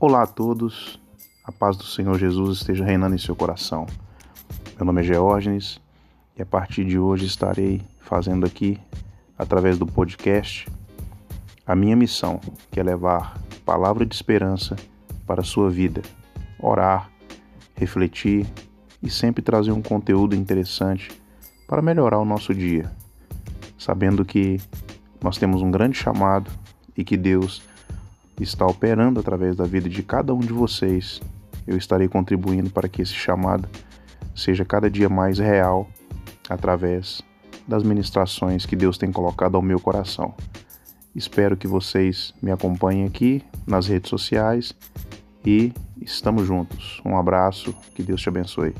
Olá a todos, a paz do Senhor Jesus esteja reinando em seu coração. Meu nome é Geórgenes e a partir de hoje estarei fazendo aqui, através do podcast, a minha missão, que é levar palavra de esperança para a sua vida, orar, refletir e sempre trazer um conteúdo interessante para melhorar o nosso dia, sabendo que nós temos um grande chamado e que Deus está operando através da vida de cada um de vocês. Eu estarei contribuindo para que esse chamado seja cada dia mais real através das ministrações que Deus tem colocado ao meu coração. Espero que vocês me acompanhem aqui nas redes sociais e estamos juntos. Um abraço, que Deus te abençoe.